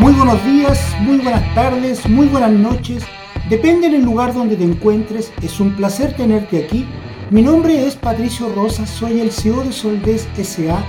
Muy buenos días, muy buenas tardes, muy buenas noches. Depende del lugar donde te encuentres, es un placer tenerte aquí. Mi nombre es Patricio Rosas, soy el CEO de Soldes SA,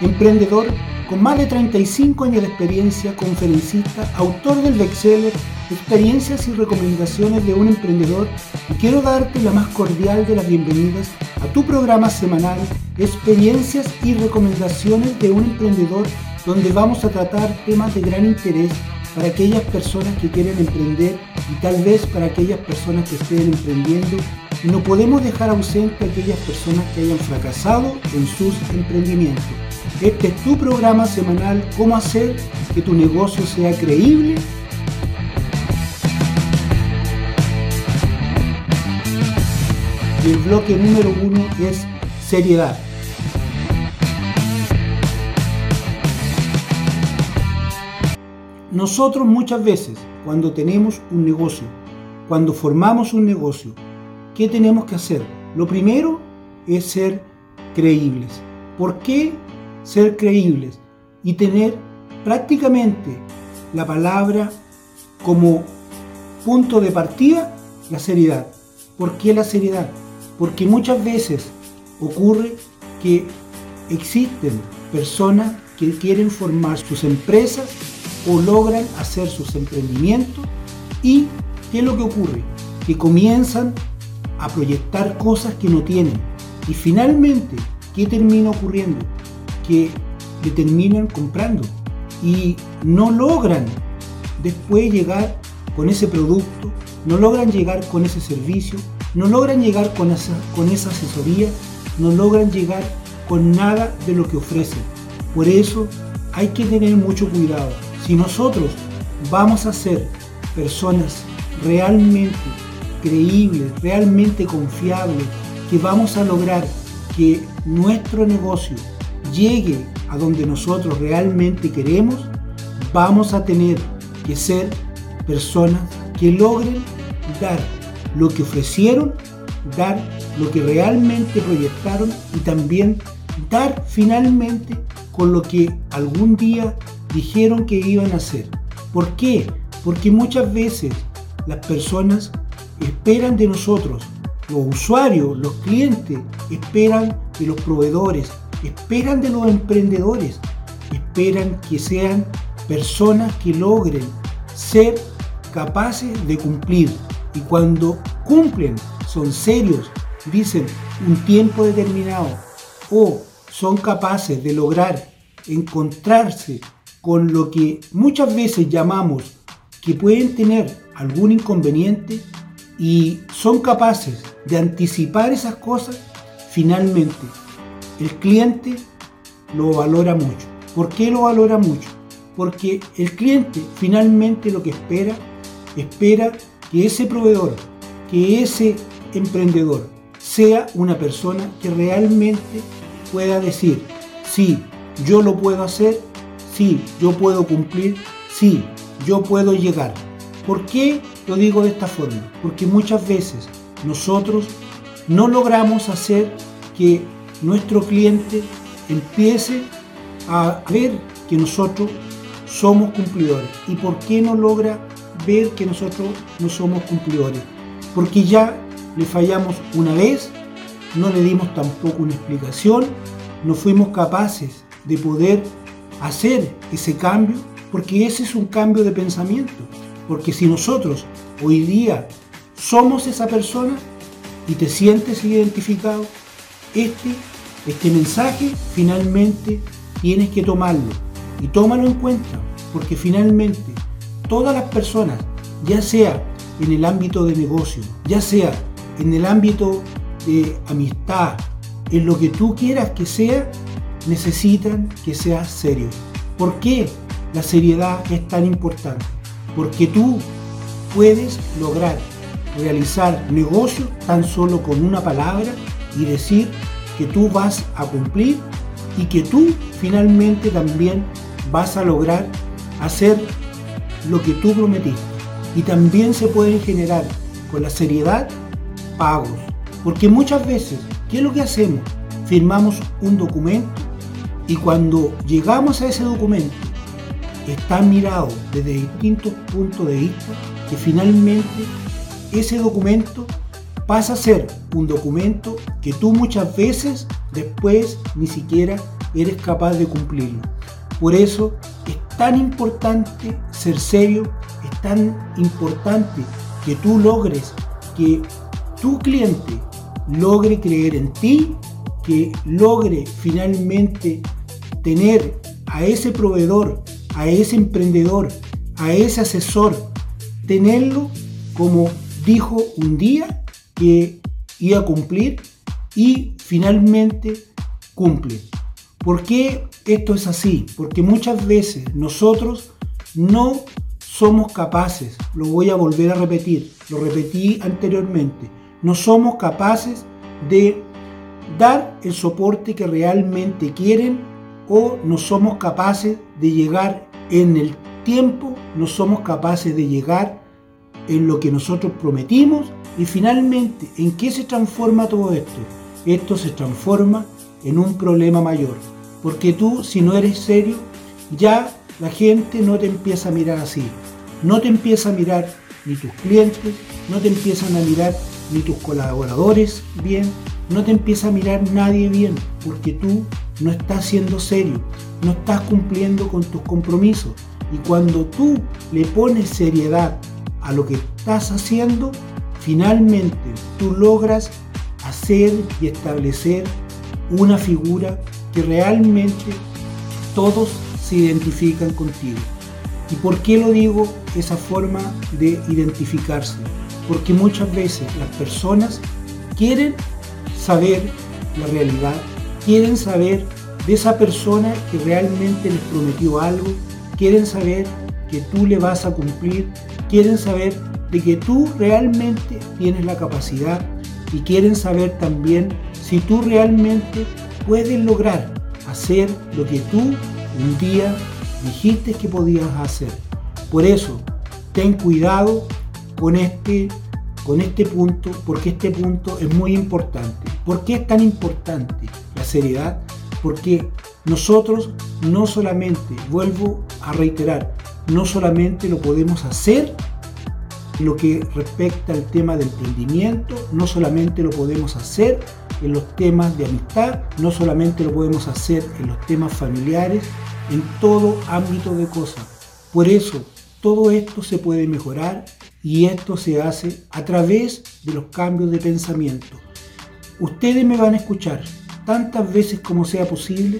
emprendedor con más de 35 años de experiencia, conferencista, autor del bestseller Experiencias y recomendaciones de un emprendedor y quiero darte la más cordial de las bienvenidas a tu programa semanal Experiencias y recomendaciones de un emprendedor donde vamos a tratar temas de gran interés para aquellas personas que quieren emprender y tal vez para aquellas personas que estén emprendiendo. Y no podemos dejar ausente a aquellas personas que hayan fracasado en sus emprendimientos. Este es tu programa semanal, cómo hacer que tu negocio sea creíble. El bloque número uno es seriedad. Nosotros muchas veces, cuando tenemos un negocio, cuando formamos un negocio, ¿qué tenemos que hacer? Lo primero es ser creíbles. ¿Por qué ser creíbles? Y tener prácticamente la palabra como punto de partida, la seriedad. ¿Por qué la seriedad? Porque muchas veces ocurre que existen personas que quieren formar sus empresas o logran hacer sus emprendimientos y ¿qué es lo que ocurre? Que comienzan a proyectar cosas que no tienen y finalmente ¿qué termina ocurriendo? Que le terminan comprando y no logran después llegar con ese producto, no logran llegar con ese servicio, no logran llegar con esa, con esa asesoría, no logran llegar con nada de lo que ofrecen. Por eso hay que tener mucho cuidado si nosotros vamos a ser personas realmente creíbles, realmente confiables, que vamos a lograr que nuestro negocio llegue a donde nosotros realmente queremos, vamos a tener que ser personas que logren dar lo que ofrecieron, dar lo que realmente proyectaron y también dar finalmente con lo que algún día dijeron que iban a hacer. ¿Por qué? Porque muchas veces las personas esperan de nosotros, los usuarios, los clientes, esperan de los proveedores, esperan de los emprendedores, esperan que sean personas que logren ser capaces de cumplir. Y cuando cumplen, son serios, dicen un tiempo determinado o son capaces de lograr encontrarse con lo que muchas veces llamamos que pueden tener algún inconveniente y son capaces de anticipar esas cosas, finalmente el cliente lo valora mucho. ¿Por qué lo valora mucho? Porque el cliente finalmente lo que espera, espera que ese proveedor, que ese emprendedor sea una persona que realmente pueda decir, sí, yo lo puedo hacer Sí, yo puedo cumplir. Sí, yo puedo llegar. ¿Por qué lo digo de esta forma? Porque muchas veces nosotros no logramos hacer que nuestro cliente empiece a ver que nosotros somos cumplidores. ¿Y por qué no logra ver que nosotros no somos cumplidores? Porque ya le fallamos una vez, no le dimos tampoco una explicación, no fuimos capaces de poder hacer ese cambio, porque ese es un cambio de pensamiento. Porque si nosotros hoy día somos esa persona y te sientes identificado, este, este mensaje finalmente tienes que tomarlo y tómalo en cuenta, porque finalmente todas las personas, ya sea en el ámbito de negocio, ya sea en el ámbito de amistad, en lo que tú quieras que sea, necesitan que seas serio. ¿Por qué la seriedad es tan importante? Porque tú puedes lograr realizar negocios tan solo con una palabra y decir que tú vas a cumplir y que tú finalmente también vas a lograr hacer lo que tú prometiste. Y también se pueden generar con la seriedad pagos. Porque muchas veces, ¿qué es lo que hacemos? Firmamos un documento y cuando llegamos a ese documento, está mirado desde distintos puntos de vista, que finalmente ese documento pasa a ser un documento que tú muchas veces después ni siquiera eres capaz de cumplirlo. Por eso es tan importante ser serio, es tan importante que tú logres que tu cliente logre creer en ti, que logre finalmente tener a ese proveedor, a ese emprendedor, a ese asesor, tenerlo como dijo un día que iba a cumplir y finalmente cumple. ¿Por qué esto es así? Porque muchas veces nosotros no somos capaces, lo voy a volver a repetir, lo repetí anteriormente, no somos capaces de dar el soporte que realmente quieren o no somos capaces de llegar en el tiempo, no somos capaces de llegar en lo que nosotros prometimos y finalmente, ¿en qué se transforma todo esto? Esto se transforma en un problema mayor. Porque tú, si no eres serio, ya la gente no te empieza a mirar así. No te empieza a mirar ni tus clientes, no te empiezan a mirar ni tus colaboradores bien, no te empieza a mirar nadie bien, porque tú no estás siendo serio, no estás cumpliendo con tus compromisos. Y cuando tú le pones seriedad a lo que estás haciendo, finalmente tú logras hacer y establecer una figura que realmente todos se identifican contigo. ¿Y por qué lo digo esa forma de identificarse? Porque muchas veces las personas quieren saber la realidad, quieren saber de esa persona que realmente les prometió algo, quieren saber que tú le vas a cumplir, quieren saber de que tú realmente tienes la capacidad y quieren saber también si tú realmente puedes lograr hacer lo que tú un día dijiste que podías hacer. Por eso, ten cuidado con este, con este punto, porque este punto es muy importante. ¿Por qué es tan importante seriedad? Porque nosotros no solamente, vuelvo a reiterar, no solamente lo podemos hacer lo que respecta al tema del emprendimiento, no solamente lo podemos hacer en los temas de amistad, no solamente lo podemos hacer en los temas familiares, en todo ámbito de cosas. Por eso, todo esto se puede mejorar y esto se hace a través de los cambios de pensamiento. Ustedes me van a escuchar tantas veces como sea posible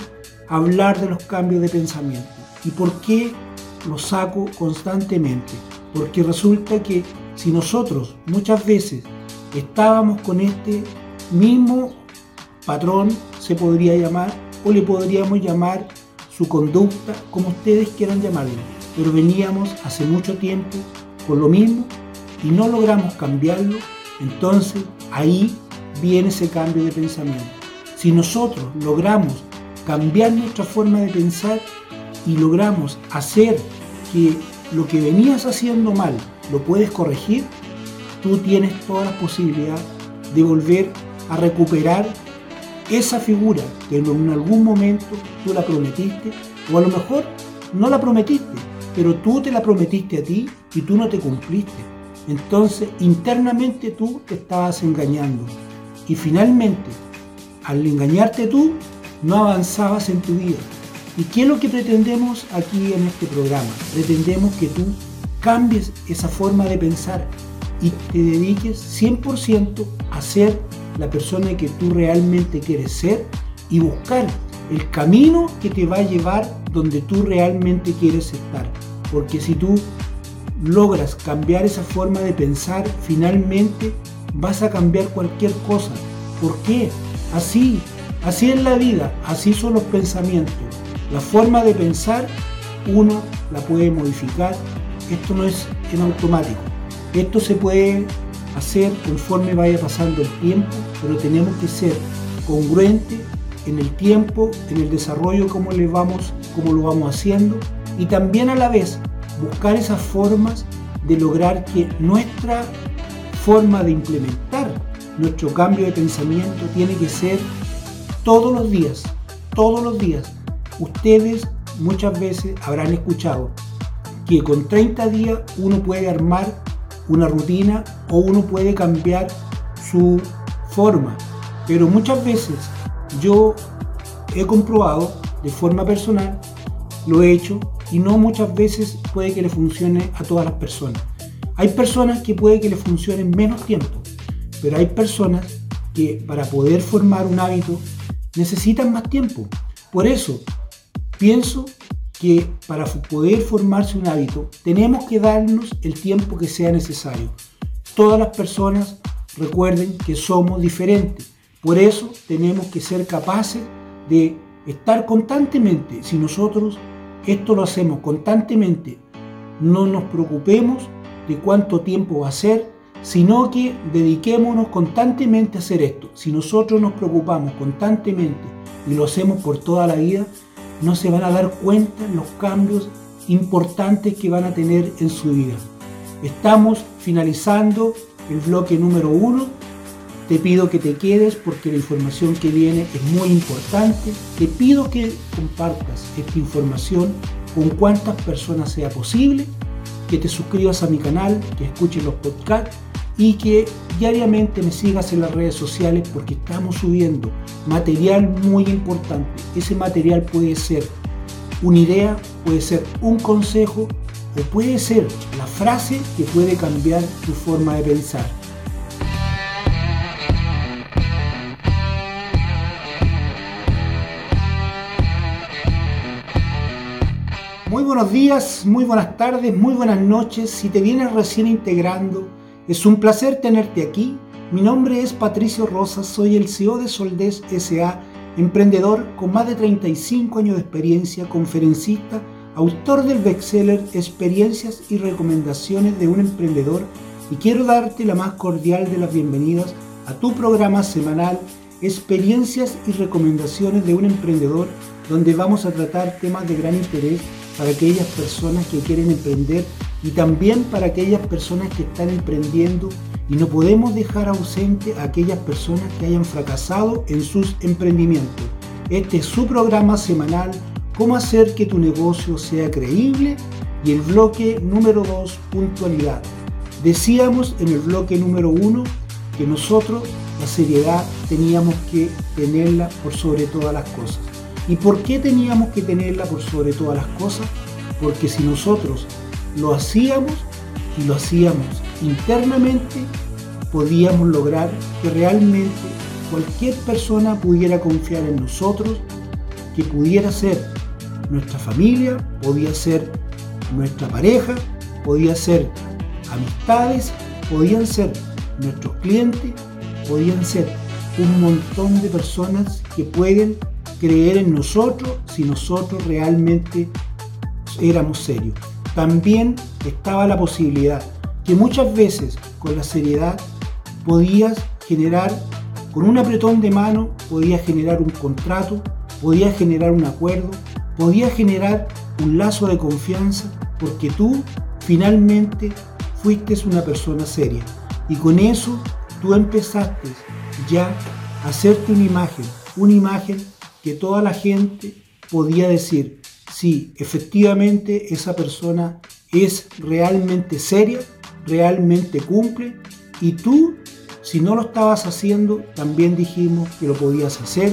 hablar de los cambios de pensamiento. ¿Y por qué lo saco constantemente? Porque resulta que si nosotros muchas veces estábamos con este mismo patrón, se podría llamar, o le podríamos llamar su conducta, como ustedes quieran llamarlo, pero veníamos hace mucho tiempo con lo mismo y no logramos cambiarlo, entonces ahí viene ese cambio de pensamiento. Si nosotros logramos cambiar nuestra forma de pensar y logramos hacer que lo que venías haciendo mal lo puedes corregir, tú tienes toda la posibilidad de volver a recuperar esa figura que en algún momento tú la prometiste, o a lo mejor no la prometiste, pero tú te la prometiste a ti y tú no te cumpliste. Entonces internamente tú te estabas engañando. Y finalmente, al engañarte tú, no avanzabas en tu vida. ¿Y qué es lo que pretendemos aquí en este programa? Pretendemos que tú cambies esa forma de pensar y te dediques 100% a ser la persona que tú realmente quieres ser y buscar el camino que te va a llevar donde tú realmente quieres estar. Porque si tú logras cambiar esa forma de pensar, finalmente vas a cambiar cualquier cosa. ¿Por qué? Así, así es la vida, así son los pensamientos. La forma de pensar uno la puede modificar. Esto no es en automático. Esto se puede hacer conforme vaya pasando el tiempo, pero tenemos que ser congruentes en el tiempo, en el desarrollo, como le vamos, como lo vamos haciendo, y también a la vez buscar esas formas de lograr que nuestra forma de implementar nuestro cambio de pensamiento tiene que ser todos los días, todos los días. Ustedes muchas veces habrán escuchado que con 30 días uno puede armar una rutina o uno puede cambiar su forma. Pero muchas veces yo he comprobado de forma personal, lo he hecho y no muchas veces puede que le funcione a todas las personas. Hay personas que puede que le funcione menos tiempo, pero hay personas que para poder formar un hábito necesitan más tiempo. Por eso, pienso que para poder formarse un hábito tenemos que darnos el tiempo que sea necesario. Todas las personas recuerden que somos diferentes. Por eso tenemos que ser capaces de estar constantemente. Si nosotros esto lo hacemos constantemente, no nos preocupemos de cuánto tiempo va a ser, sino que dediquémonos constantemente a hacer esto. Si nosotros nos preocupamos constantemente y lo hacemos por toda la vida, no se van a dar cuenta los cambios importantes que van a tener en su vida. Estamos finalizando el bloque número uno. Te pido que te quedes porque la información que viene es muy importante. Te pido que compartas esta información con cuantas personas sea posible que te suscribas a mi canal, que escuches los podcasts y que diariamente me sigas en las redes sociales porque estamos subiendo material muy importante. Ese material puede ser una idea, puede ser un consejo o puede ser la frase que puede cambiar tu forma de pensar. Muy buenos días, muy buenas tardes, muy buenas noches. Si te vienes recién integrando, es un placer tenerte aquí. Mi nombre es Patricio Rosas, soy el CEO de Soldés SA, emprendedor con más de 35 años de experiencia, conferencista, autor del bestseller Experiencias y recomendaciones de un emprendedor y quiero darte la más cordial de las bienvenidas a tu programa semanal Experiencias y recomendaciones de un emprendedor donde vamos a tratar temas de gran interés para aquellas personas que quieren emprender y también para aquellas personas que están emprendiendo y no podemos dejar ausente a aquellas personas que hayan fracasado en sus emprendimientos. Este es su programa semanal, cómo hacer que tu negocio sea creíble y el bloque número 2, puntualidad. Decíamos en el bloque número 1 que nosotros la seriedad teníamos que tenerla por sobre todas las cosas. ¿Y por qué teníamos que tenerla por sobre todas las cosas? Porque si nosotros lo hacíamos y lo hacíamos internamente, podíamos lograr que realmente cualquier persona pudiera confiar en nosotros, que pudiera ser nuestra familia, podía ser nuestra pareja, podía ser amistades, podían ser nuestros clientes, podían ser un montón de personas que pueden creer en nosotros si nosotros realmente éramos serios. También estaba la posibilidad que muchas veces con la seriedad podías generar, con un apretón de mano, podías generar un contrato, podías generar un acuerdo, podías generar un lazo de confianza, porque tú finalmente fuiste una persona seria. Y con eso tú empezaste ya a hacerte una imagen, una imagen que toda la gente podía decir, si efectivamente esa persona es realmente seria, realmente cumple, y tú, si no lo estabas haciendo, también dijimos que lo podías hacer,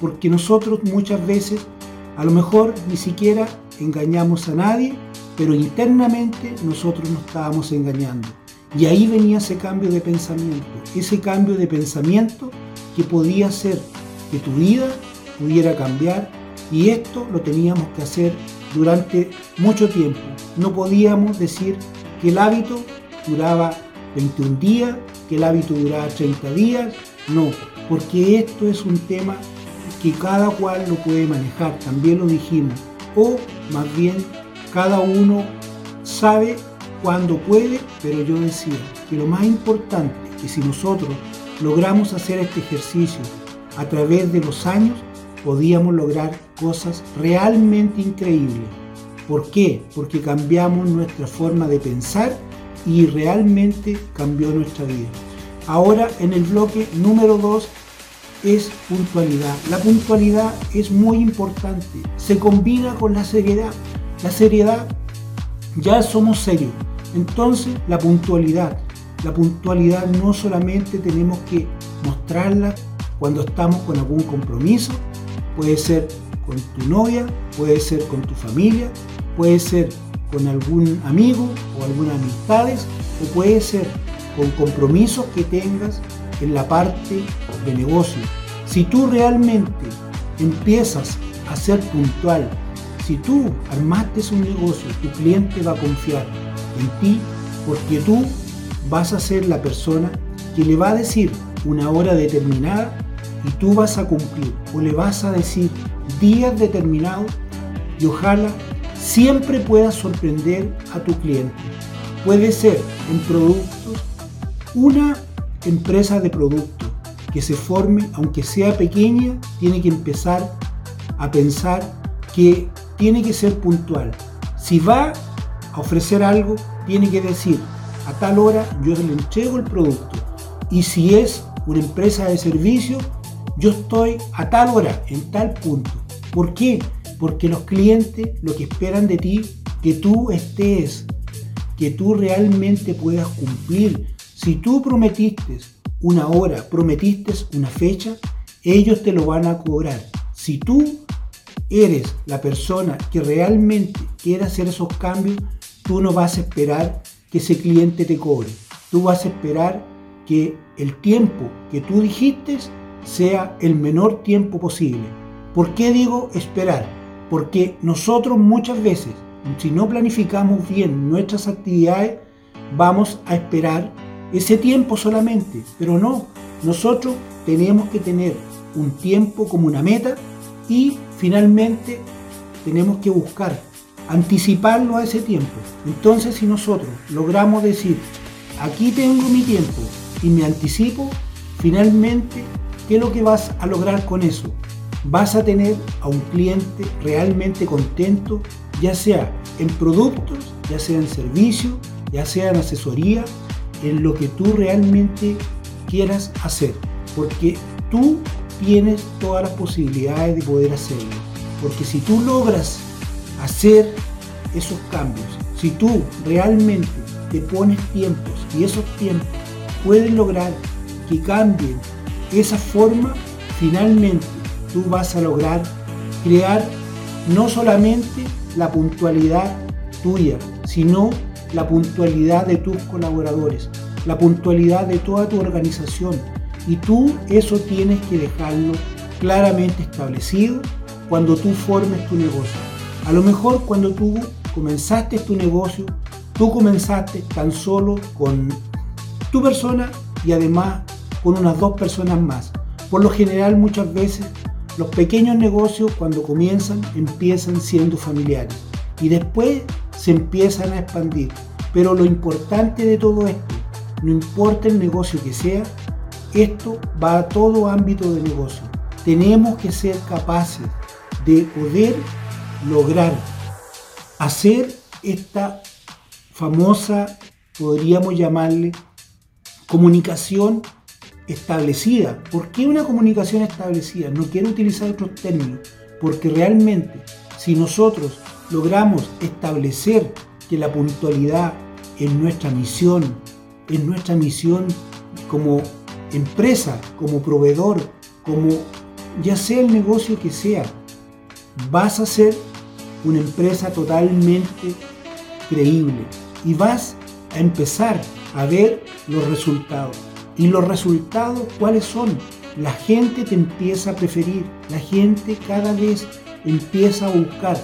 porque nosotros muchas veces, a lo mejor ni siquiera engañamos a nadie, pero internamente nosotros nos estábamos engañando. Y ahí venía ese cambio de pensamiento, ese cambio de pensamiento que podía hacer que tu vida pudiera cambiar y esto lo teníamos que hacer durante mucho tiempo. No podíamos decir que el hábito duraba 21 días, que el hábito duraba 30 días, no, porque esto es un tema que cada cual lo puede manejar, también lo dijimos, o más bien cada uno sabe cuándo puede, pero yo decía que lo más importante que si nosotros logramos hacer este ejercicio a través de los años, podíamos lograr cosas realmente increíbles. ¿Por qué? Porque cambiamos nuestra forma de pensar y realmente cambió nuestra vida. Ahora en el bloque número 2 es puntualidad. La puntualidad es muy importante. Se combina con la seriedad. La seriedad ya somos serios. Entonces, la puntualidad. La puntualidad no solamente tenemos que mostrarla cuando estamos con algún compromiso, puede ser con tu novia, puede ser con tu familia, puede ser con algún amigo o algunas amistades, o puede ser con compromisos que tengas en la parte de negocio. Si tú realmente empiezas a ser puntual, si tú armaste un negocio, tu cliente va a confiar en ti porque tú vas a ser la persona que le va a decir una hora determinada y tú vas a cumplir o le vas a decir días determinados y ojalá siempre puedas sorprender a tu cliente. Puede ser en productos, una empresa de productos que se forme, aunque sea pequeña, tiene que empezar a pensar que tiene que ser puntual. Si va a ofrecer algo, tiene que decir, a tal hora yo le entrego el producto. Y si es una empresa de servicio, yo estoy a tal hora, en tal punto. ¿Por qué? Porque los clientes lo que esperan de ti, que tú estés, que tú realmente puedas cumplir. Si tú prometiste una hora, prometiste una fecha, ellos te lo van a cobrar. Si tú eres la persona que realmente quiere hacer esos cambios, tú no vas a esperar que ese cliente te cobre. Tú vas a esperar que el tiempo que tú dijiste sea el menor tiempo posible. ¿Por qué digo esperar? Porque nosotros muchas veces, si no planificamos bien nuestras actividades, vamos a esperar ese tiempo solamente. Pero no, nosotros tenemos que tener un tiempo como una meta y finalmente tenemos que buscar anticiparlo a ese tiempo. Entonces si nosotros logramos decir, aquí tengo mi tiempo y me anticipo, finalmente ¿Qué es lo que vas a lograr con eso? Vas a tener a un cliente realmente contento, ya sea en productos, ya sea en servicio, ya sea en asesoría, en lo que tú realmente quieras hacer. Porque tú tienes todas las posibilidades de poder hacerlo. Porque si tú logras hacer esos cambios, si tú realmente te pones tiempos y esos tiempos pueden lograr que cambien esa forma, finalmente tú vas a lograr crear no solamente la puntualidad tuya, sino la puntualidad de tus colaboradores, la puntualidad de toda tu organización. Y tú eso tienes que dejarlo claramente establecido cuando tú formes tu negocio. A lo mejor cuando tú comenzaste tu negocio, tú comenzaste tan solo con tu persona y además con unas dos personas más. Por lo general muchas veces los pequeños negocios cuando comienzan empiezan siendo familiares y después se empiezan a expandir. Pero lo importante de todo esto, no importa el negocio que sea, esto va a todo ámbito de negocio. Tenemos que ser capaces de poder lograr hacer esta famosa, podríamos llamarle, comunicación establecida. ¿Por qué una comunicación establecida? No quiero utilizar otros términos, porque realmente si nosotros logramos establecer que la puntualidad en nuestra misión, en nuestra misión como empresa, como proveedor, como ya sea el negocio que sea, vas a ser una empresa totalmente creíble y vas a empezar a ver los resultados. ¿Y los resultados cuáles son? La gente te empieza a preferir, la gente cada vez empieza a buscar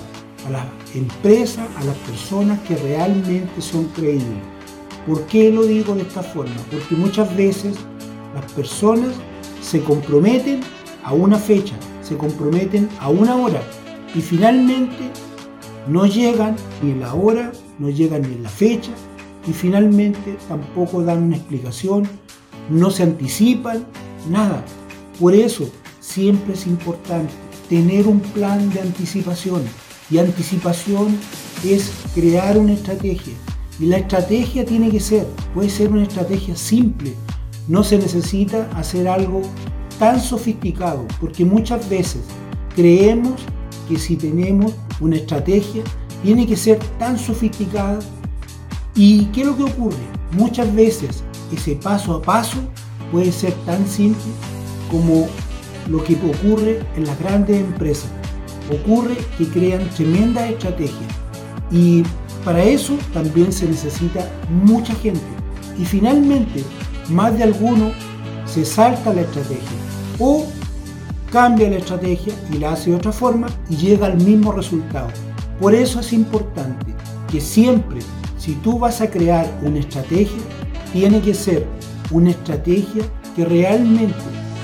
a la empresa, a las personas que realmente son creíbles. ¿Por qué lo digo de esta forma? Porque muchas veces las personas se comprometen a una fecha, se comprometen a una hora y finalmente no llegan ni la hora, no llegan ni la fecha y finalmente tampoco dan una explicación no se anticipan, nada. Por eso siempre es importante tener un plan de anticipación. Y anticipación es crear una estrategia. Y la estrategia tiene que ser, puede ser una estrategia simple. No se necesita hacer algo tan sofisticado, porque muchas veces creemos que si tenemos una estrategia tiene que ser tan sofisticada. ¿Y qué es lo que ocurre? Muchas veces ese paso a paso puede ser tan simple como lo que ocurre en las grandes empresas. Ocurre que crean tremendas estrategias y para eso también se necesita mucha gente. Y finalmente, más de alguno se salta la estrategia o cambia la estrategia y la hace de otra forma y llega al mismo resultado. Por eso es importante que siempre, si tú vas a crear una estrategia, tiene que ser una estrategia que realmente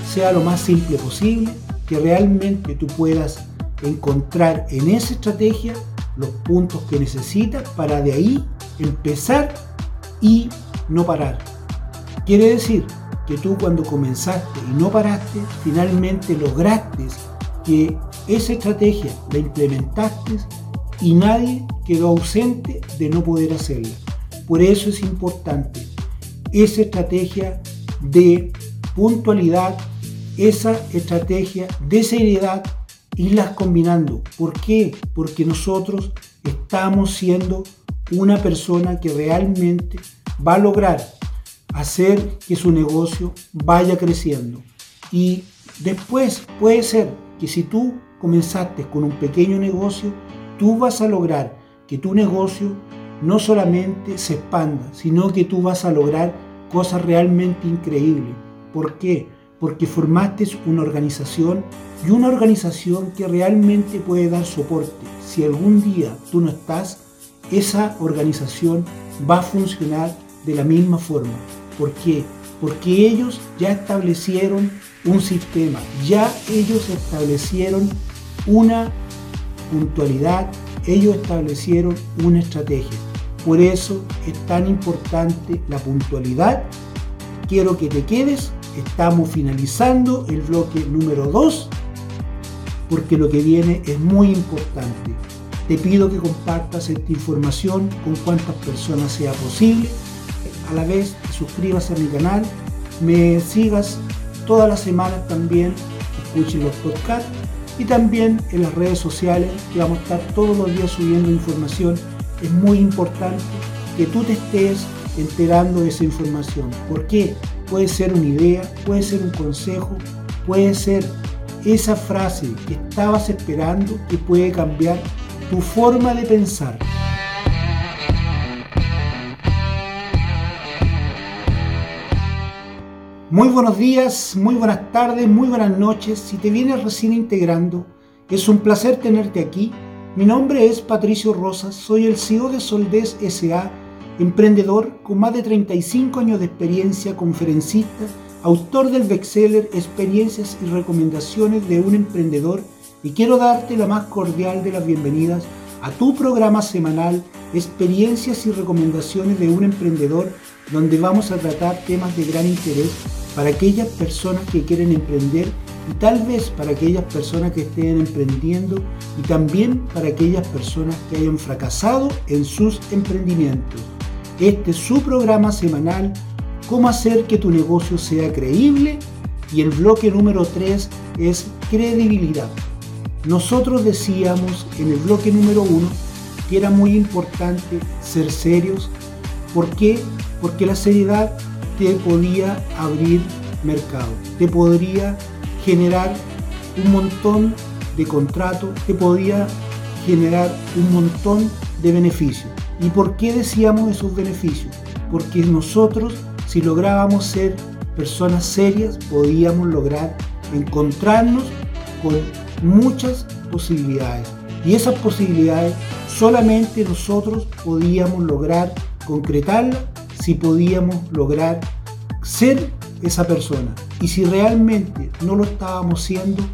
sea lo más simple posible, que realmente tú puedas encontrar en esa estrategia los puntos que necesitas para de ahí empezar y no parar. Quiere decir que tú cuando comenzaste y no paraste, finalmente lograste que esa estrategia la implementaste y nadie quedó ausente de no poder hacerla. Por eso es importante esa estrategia de puntualidad, esa estrategia de seriedad, irlas combinando. ¿Por qué? Porque nosotros estamos siendo una persona que realmente va a lograr hacer que su negocio vaya creciendo. Y después puede ser que si tú comenzaste con un pequeño negocio, tú vas a lograr que tu negocio no solamente se expanda, sino que tú vas a lograr cosas realmente increíbles. ¿Por qué? Porque formaste una organización y una organización que realmente puede dar soporte. Si algún día tú no estás, esa organización va a funcionar de la misma forma. ¿Por qué? Porque ellos ya establecieron un sistema, ya ellos establecieron una puntualidad, ellos establecieron una estrategia. Por eso es tan importante la puntualidad. Quiero que te quedes. Estamos finalizando el bloque número 2 porque lo que viene es muy importante. Te pido que compartas esta información con cuantas personas sea posible. A la vez suscribas a mi canal, me sigas todas las semanas también, escuchen los podcasts y también en las redes sociales que vamos a estar todos los días subiendo información es muy importante que tú te estés enterando de esa información. ¿Por qué? Puede ser una idea, puede ser un consejo, puede ser esa frase que estabas esperando que puede cambiar tu forma de pensar. Muy buenos días, muy buenas tardes, muy buenas noches. Si te vienes recién integrando, es un placer tenerte aquí mi nombre es Patricio Rosas, soy el CEO de Soldes SA, emprendedor con más de 35 años de experiencia, conferencista, autor del bestseller Experiencias y Recomendaciones de un Emprendedor y quiero darte la más cordial de las bienvenidas a tu programa semanal Experiencias y Recomendaciones de un Emprendedor, donde vamos a tratar temas de gran interés para aquellas personas que quieren emprender y tal vez para aquellas personas que estén emprendiendo y también para aquellas personas que hayan fracasado en sus emprendimientos. Este es su programa semanal, cómo hacer que tu negocio sea creíble y el bloque número 3 es credibilidad. Nosotros decíamos en el bloque número 1 que era muy importante ser serios. ¿Por qué? Porque la seriedad te podía abrir mercado, te podría generar un montón de contratos, te podía generar un montón de beneficios. ¿Y por qué decíamos esos beneficios? Porque nosotros, si lográbamos ser personas serias, podíamos lograr encontrarnos con muchas posibilidades. Y esas posibilidades solamente nosotros podíamos lograr concretarlas si podíamos lograr ser esa persona. Y si realmente no lo estábamos siendo,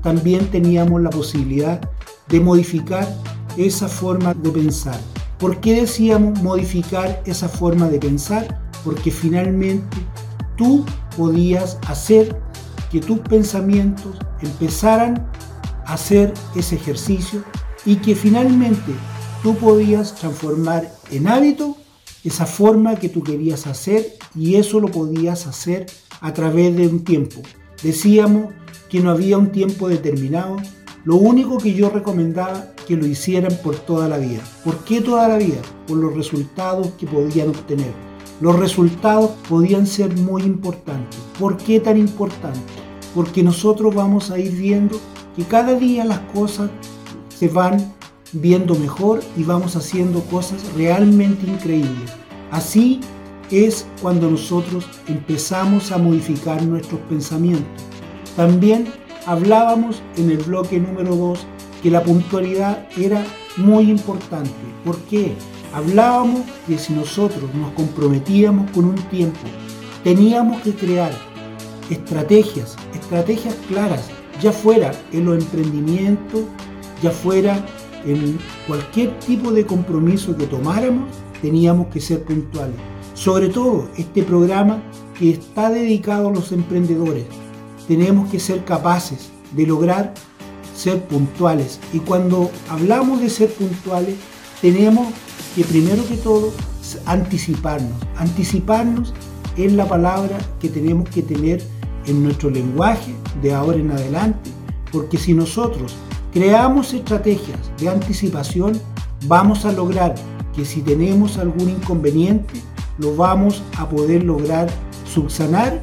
también teníamos la posibilidad de modificar esa forma de pensar. ¿Por qué decíamos modificar esa forma de pensar? Porque finalmente tú podías hacer que tus pensamientos empezaran a hacer ese ejercicio y que finalmente tú podías transformar en hábito esa forma que tú querías hacer y eso lo podías hacer a través de un tiempo. Decíamos que no había un tiempo determinado, Lo único que yo recomendaba que lo hicieran por toda la vida. ¿Por qué toda la vida? Por los resultados que podían obtener. Los resultados podían ser muy importantes. ¿Por qué tan importantes? Porque nosotros vamos a ir viendo que cada día las cosas se van viendo mejor y vamos haciendo cosas realmente increíbles. Así es cuando nosotros empezamos a modificar nuestros pensamientos. También hablábamos en el bloque número 2 que la puntualidad era muy importante. ¿Por qué? Hablábamos que si nosotros nos comprometíamos con un tiempo, teníamos que crear estrategias, estrategias claras, ya fuera en los emprendimientos, ya fuera en cualquier tipo de compromiso que tomáramos, teníamos que ser puntuales. Sobre todo este programa que está dedicado a los emprendedores. Tenemos que ser capaces de lograr ser puntuales. Y cuando hablamos de ser puntuales, tenemos que primero que todo anticiparnos. Anticiparnos es la palabra que tenemos que tener en nuestro lenguaje de ahora en adelante, porque si nosotros creamos estrategias de anticipación, vamos a lograr que si tenemos algún inconveniente, lo vamos a poder lograr subsanar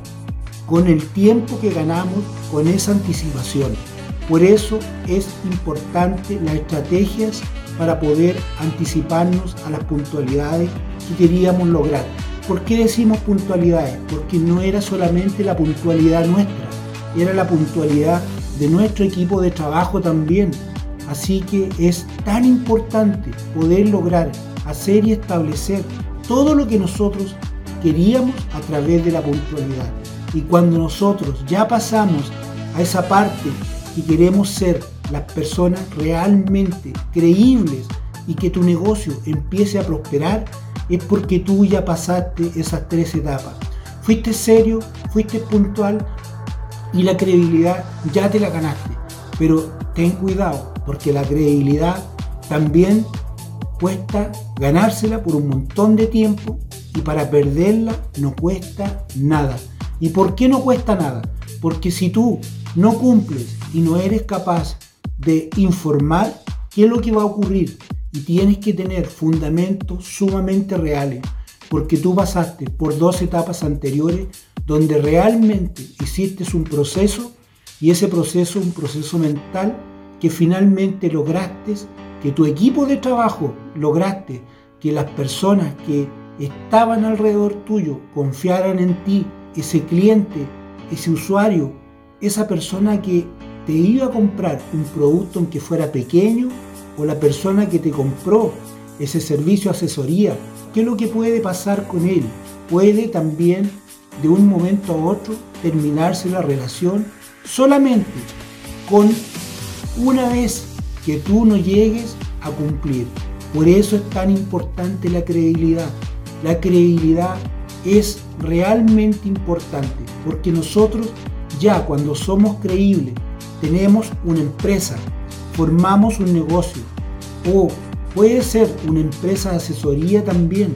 con el tiempo que ganamos con esa anticipación. Por eso es importante las estrategias para poder anticiparnos a las puntualidades que queríamos lograr. ¿Por qué decimos puntualidades? Porque no era solamente la puntualidad nuestra, era la puntualidad de nuestro equipo de trabajo también. Así que es tan importante poder lograr hacer y establecer todo lo que nosotros queríamos a través de la puntualidad. Y cuando nosotros ya pasamos a esa parte y queremos ser las personas realmente creíbles y que tu negocio empiece a prosperar, es porque tú ya pasaste esas tres etapas. Fuiste serio, fuiste puntual y la credibilidad ya te la ganaste. Pero ten cuidado, porque la credibilidad también cuesta ganársela por un montón de tiempo y para perderla no cuesta nada. ¿Y por qué no cuesta nada? Porque si tú no cumples y no eres capaz de informar qué es lo que va a ocurrir y tienes que tener fundamentos sumamente reales, porque tú pasaste por dos etapas anteriores donde realmente hiciste un proceso y ese proceso, un proceso mental que finalmente lograste que tu equipo de trabajo lograste que las personas que estaban alrededor tuyo confiaran en ti, ese cliente, ese usuario, esa persona que te iba a comprar un producto aunque fuera pequeño o la persona que te compró ese servicio asesoría, ¿qué es lo que puede pasar con él? Puede también de un momento a otro terminarse la relación solamente con una vez que tú no llegues a cumplir. Por eso es tan importante la credibilidad. La credibilidad es realmente importante porque nosotros ya cuando somos creíbles, tenemos una empresa, formamos un negocio o puede ser una empresa de asesoría también,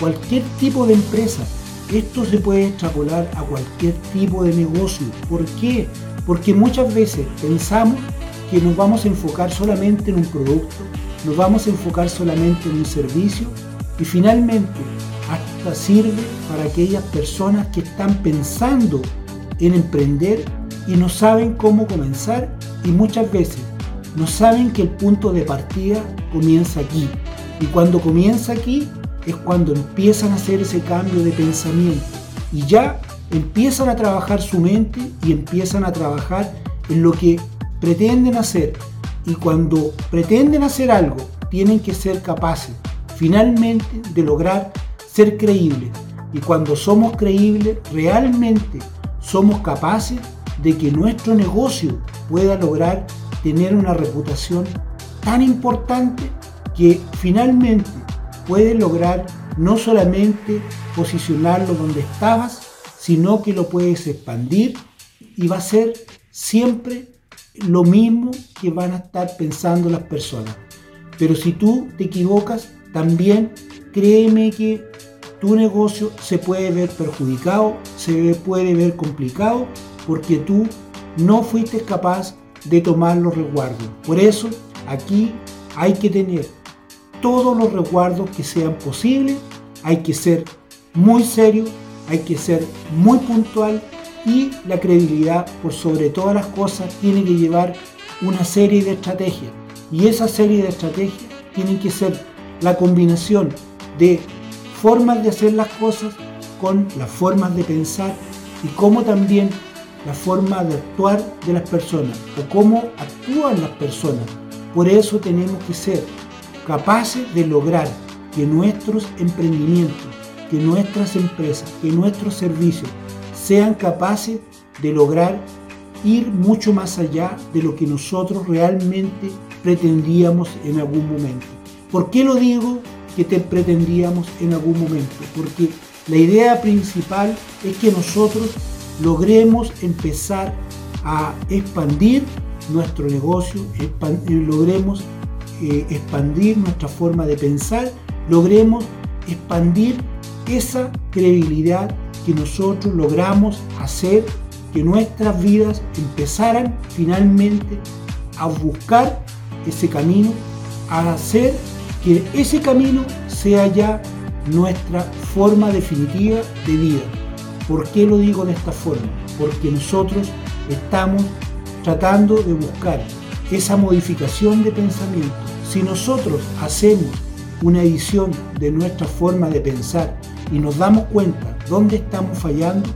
cualquier tipo de empresa. Esto se puede extrapolar a cualquier tipo de negocio. ¿Por qué? Porque muchas veces pensamos que nos vamos a enfocar solamente en un producto, nos vamos a enfocar solamente en un servicio y finalmente hasta sirve para aquellas personas que están pensando en emprender y no saben cómo comenzar y muchas veces no saben que el punto de partida comienza aquí. Y cuando comienza aquí es cuando empiezan a hacer ese cambio de pensamiento. Y ya empiezan a trabajar su mente y empiezan a trabajar en lo que pretenden hacer. Y cuando pretenden hacer algo tienen que ser capaces finalmente de lograr ser creíbles. Y cuando somos creíbles realmente somos capaces de que nuestro negocio pueda lograr tener una reputación tan importante que finalmente puede lograr no solamente posicionarlo donde estabas, sino que lo puedes expandir y va a ser siempre lo mismo que van a estar pensando las personas. Pero si tú te equivocas, también créeme que tu negocio se puede ver perjudicado, se puede ver complicado, porque tú no fuiste capaz de tomar los resguardos. Por eso aquí hay que tener todos los resguardos que sean posibles, hay que ser muy serio, hay que ser muy puntual y la credibilidad por sobre todas las cosas tiene que llevar una serie de estrategias y esa serie de estrategias tienen que ser la combinación de formas de hacer las cosas con las formas de pensar y cómo también la forma de actuar de las personas o cómo actúan las personas. Por eso tenemos que ser capaces de lograr que nuestros emprendimientos, que nuestras empresas, que nuestros servicios sean capaces de lograr ir mucho más allá de lo que nosotros realmente pretendíamos en algún momento. ¿Por qué lo digo que te pretendíamos en algún momento? Porque la idea principal es que nosotros logremos empezar a expandir nuestro negocio, eh, logremos eh, expandir nuestra forma de pensar, logremos expandir esa credibilidad que nosotros logramos hacer que nuestras vidas empezaran finalmente a buscar ese camino, a hacer que ese camino sea ya nuestra forma definitiva de vida. ¿Por qué lo digo de esta forma? Porque nosotros estamos tratando de buscar esa modificación de pensamiento. Si nosotros hacemos una edición de nuestra forma de pensar y nos damos cuenta dónde estamos fallando,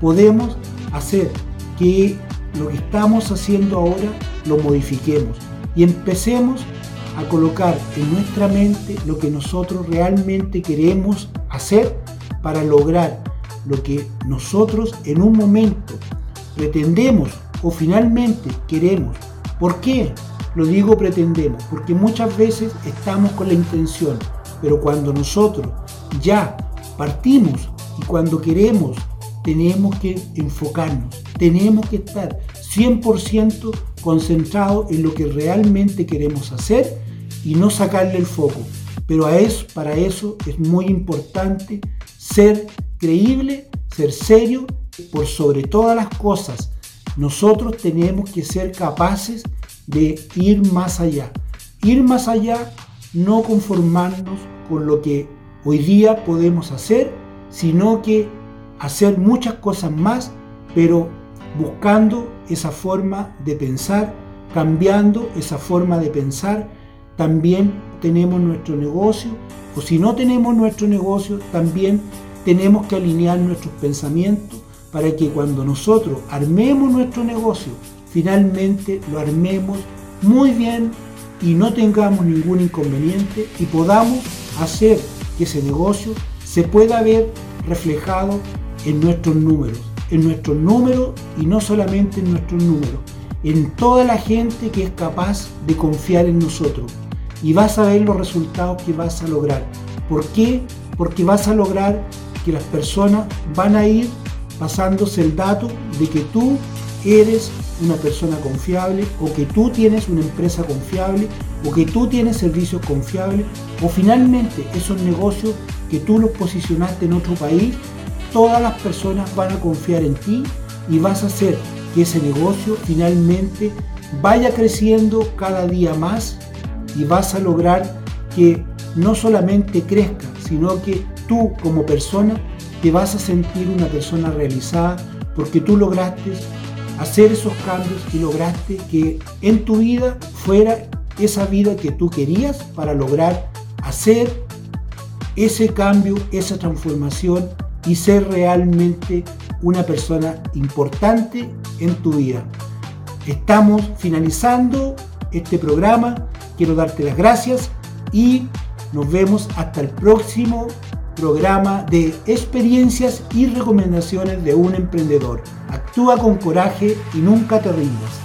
podemos hacer que lo que estamos haciendo ahora lo modifiquemos y empecemos a colocar en nuestra mente lo que nosotros realmente queremos hacer para lograr lo que nosotros en un momento pretendemos o finalmente queremos. ¿Por qué? Lo digo pretendemos, porque muchas veces estamos con la intención, pero cuando nosotros ya partimos y cuando queremos, tenemos que enfocarnos, tenemos que estar 100% concentrados en lo que realmente queremos hacer y no sacarle el foco. Pero a eso, para eso es muy importante ser creíble, ser serio, por sobre todas las cosas. Nosotros tenemos que ser capaces de ir más allá. Ir más allá, no conformarnos con lo que hoy día podemos hacer, sino que hacer muchas cosas más, pero buscando esa forma de pensar, cambiando esa forma de pensar también tenemos nuestro negocio, o si no tenemos nuestro negocio, también tenemos que alinear nuestros pensamientos para que cuando nosotros armemos nuestro negocio, finalmente lo armemos muy bien y no tengamos ningún inconveniente y podamos hacer que ese negocio se pueda ver reflejado en nuestros números, en nuestros números y no solamente en nuestros números, en toda la gente que es capaz de confiar en nosotros, y vas a ver los resultados que vas a lograr. ¿Por qué? Porque vas a lograr que las personas van a ir pasándose el dato de que tú eres una persona confiable o que tú tienes una empresa confiable o que tú tienes servicios confiables o finalmente esos negocios que tú los posicionaste en otro país, todas las personas van a confiar en ti y vas a hacer que ese negocio finalmente vaya creciendo cada día más y vas a lograr que no solamente crezca, sino que tú como persona te vas a sentir una persona realizada porque tú lograste hacer esos cambios y lograste que en tu vida fuera esa vida que tú querías para lograr hacer ese cambio, esa transformación y ser realmente una persona importante en tu vida. Estamos finalizando este programa quiero darte las gracias y nos vemos hasta el próximo programa de experiencias y recomendaciones de un emprendedor. Actúa con coraje y nunca te rindas.